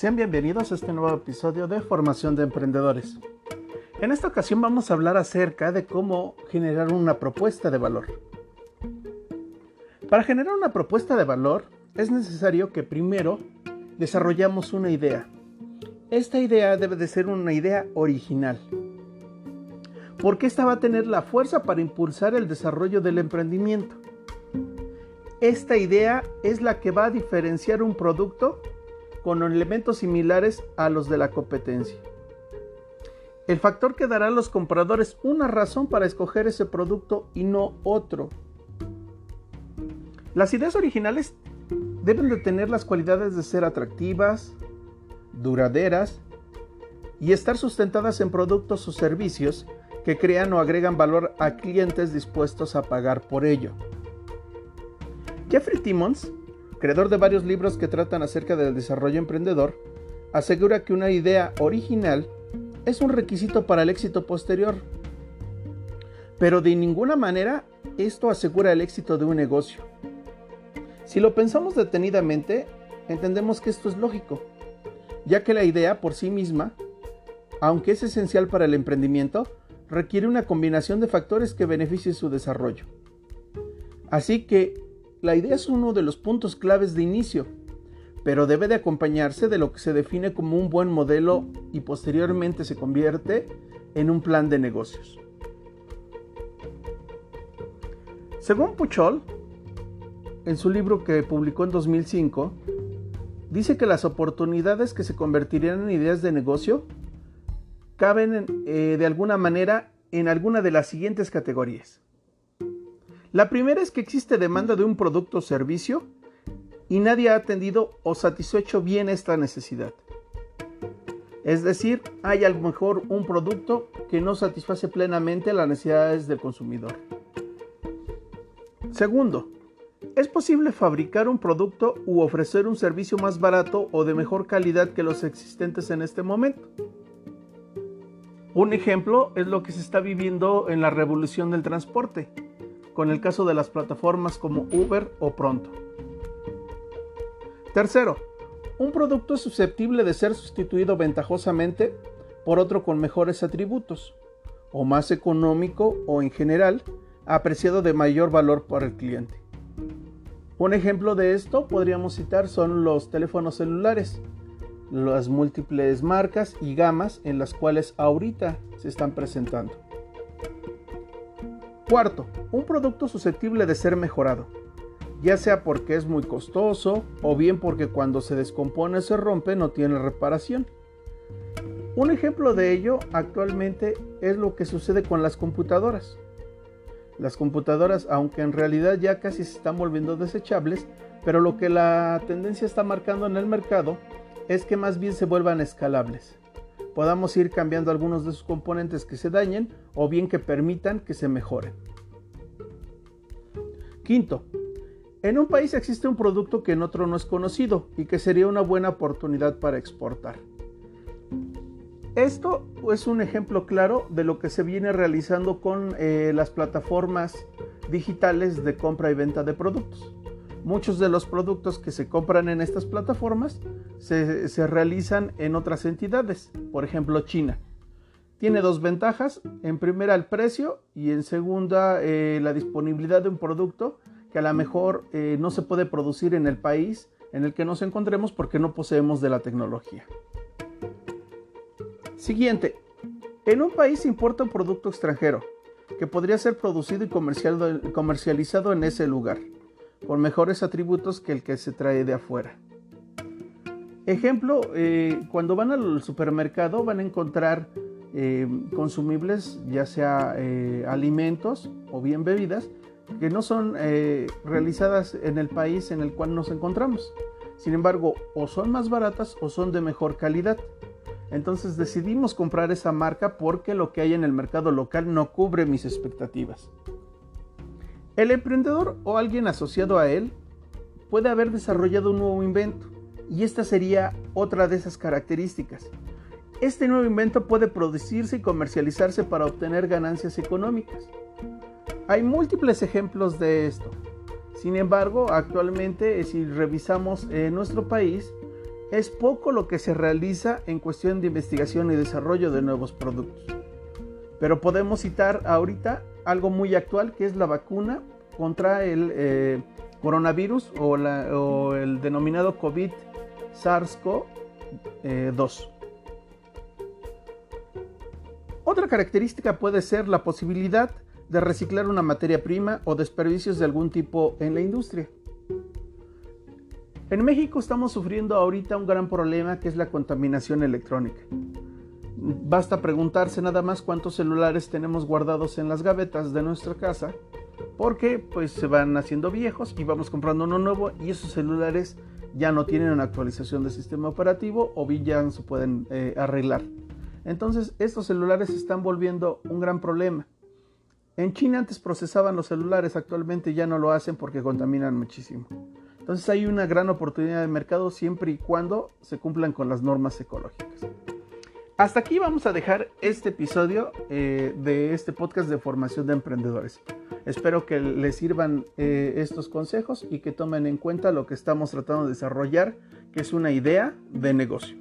Sean bienvenidos a este nuevo episodio de Formación de Emprendedores. En esta ocasión vamos a hablar acerca de cómo generar una propuesta de valor. Para generar una propuesta de valor es necesario que primero desarrollamos una idea. Esta idea debe de ser una idea original, porque esta va a tener la fuerza para impulsar el desarrollo del emprendimiento. Esta idea es la que va a diferenciar un producto con elementos similares a los de la competencia. El factor que dará a los compradores una razón para escoger ese producto y no otro. Las ideas originales deben de tener las cualidades de ser atractivas, duraderas y estar sustentadas en productos o servicios que crean o agregan valor a clientes dispuestos a pagar por ello. Jeffrey Timmons, creador de varios libros que tratan acerca del desarrollo emprendedor, asegura que una idea original es un requisito para el éxito posterior. Pero de ninguna manera esto asegura el éxito de un negocio. Si lo pensamos detenidamente, entendemos que esto es lógico, ya que la idea por sí misma, aunque es esencial para el emprendimiento, requiere una combinación de factores que beneficien su desarrollo. Así que la idea es uno de los puntos claves de inicio, pero debe de acompañarse de lo que se define como un buen modelo y posteriormente se convierte en un plan de negocios. Según Puchol, en su libro que publicó en 2005, dice que las oportunidades que se convertirían en ideas de negocio caben eh, de alguna manera en alguna de las siguientes categorías. La primera es que existe demanda de un producto o servicio y nadie ha atendido o satisfecho bien esta necesidad. Es decir, hay a lo mejor un producto que no satisface plenamente las necesidades del consumidor. Segundo, es posible fabricar un producto u ofrecer un servicio más barato o de mejor calidad que los existentes en este momento. Un ejemplo es lo que se está viviendo en la revolución del transporte con el caso de las plataformas como Uber o Pronto. Tercero, un producto es susceptible de ser sustituido ventajosamente por otro con mejores atributos, o más económico o en general apreciado de mayor valor por el cliente. Un ejemplo de esto podríamos citar son los teléfonos celulares, las múltiples marcas y gamas en las cuales ahorita se están presentando. Cuarto, un producto susceptible de ser mejorado, ya sea porque es muy costoso o bien porque cuando se descompone o se rompe no tiene reparación. Un ejemplo de ello actualmente es lo que sucede con las computadoras. Las computadoras, aunque en realidad ya casi se están volviendo desechables, pero lo que la tendencia está marcando en el mercado es que más bien se vuelvan escalables podamos ir cambiando algunos de sus componentes que se dañen o bien que permitan que se mejoren. Quinto, en un país existe un producto que en otro no es conocido y que sería una buena oportunidad para exportar. Esto es un ejemplo claro de lo que se viene realizando con eh, las plataformas digitales de compra y venta de productos. Muchos de los productos que se compran en estas plataformas se, realizan en otras entidades, por ejemplo China. Tiene dos ventajas, en primera el precio y en segunda eh, la disponibilidad de un producto que a lo mejor eh, no se puede producir en el país en el que nos encontremos porque no poseemos de la tecnología. Siguiente, en un país se importa un producto extranjero que podría ser producido y comercializado en ese lugar con mejores atributos que el que se trae de afuera. Ejemplo, eh, cuando van al supermercado van a encontrar eh, consumibles, ya sea eh, alimentos o bien bebidas, que no son realizadas en el país en el cual nos encontramos. Sin embargo, o son más baratas o son de mejor calidad. Entonces decidimos comprar esa marca porque lo que hay en el mercado local no cubre mis expectativas. El emprendedor o alguien asociado a él puede haber desarrollado un nuevo invento y esta sería otra de esas características. Este nuevo invento puede producirse y comercializarse para obtener ganancias económicas. Hay múltiples ejemplos de esto. Sin embargo, actualmente si revisamos nuestro país, es poco lo que se realiza en cuestión de investigación y desarrollo de nuevos productos. Pero podemos citar ahorita algo muy actual que es la vacuna contra el eh, coronavirus o, o, el denominado COVID SARS-CoV-2. Otra característica puede ser la posibilidad de reciclar una materia prima o desperdicios de algún tipo en la industria. En México estamos sufriendo ahorita un gran problema que es la contaminación electrónica. Basta preguntarse nada más cuántos celulares tenemos guardados en las gavetas de nuestra casa, porque pues se van haciendo viejos y vamos comprando uno nuevo y esos celulares ya no tienen una actualización del sistema operativo o bien ya se pueden eh, arreglar. Entonces estos celulares están volviendo un gran problema. En China antes procesaban los celulares, actualmente ya no lo hacen porque contaminan muchísimo. Entonces hay una gran oportunidad de mercado siempre y cuando se cumplan con las normas ecológicas. Hasta aquí vamos a dejar este episodio eh, de este podcast de formación de emprendedores. Espero que les sirvan eh, estos consejos y que tomen en cuenta lo que estamos tratando de desarrollar, que es una idea de negocio.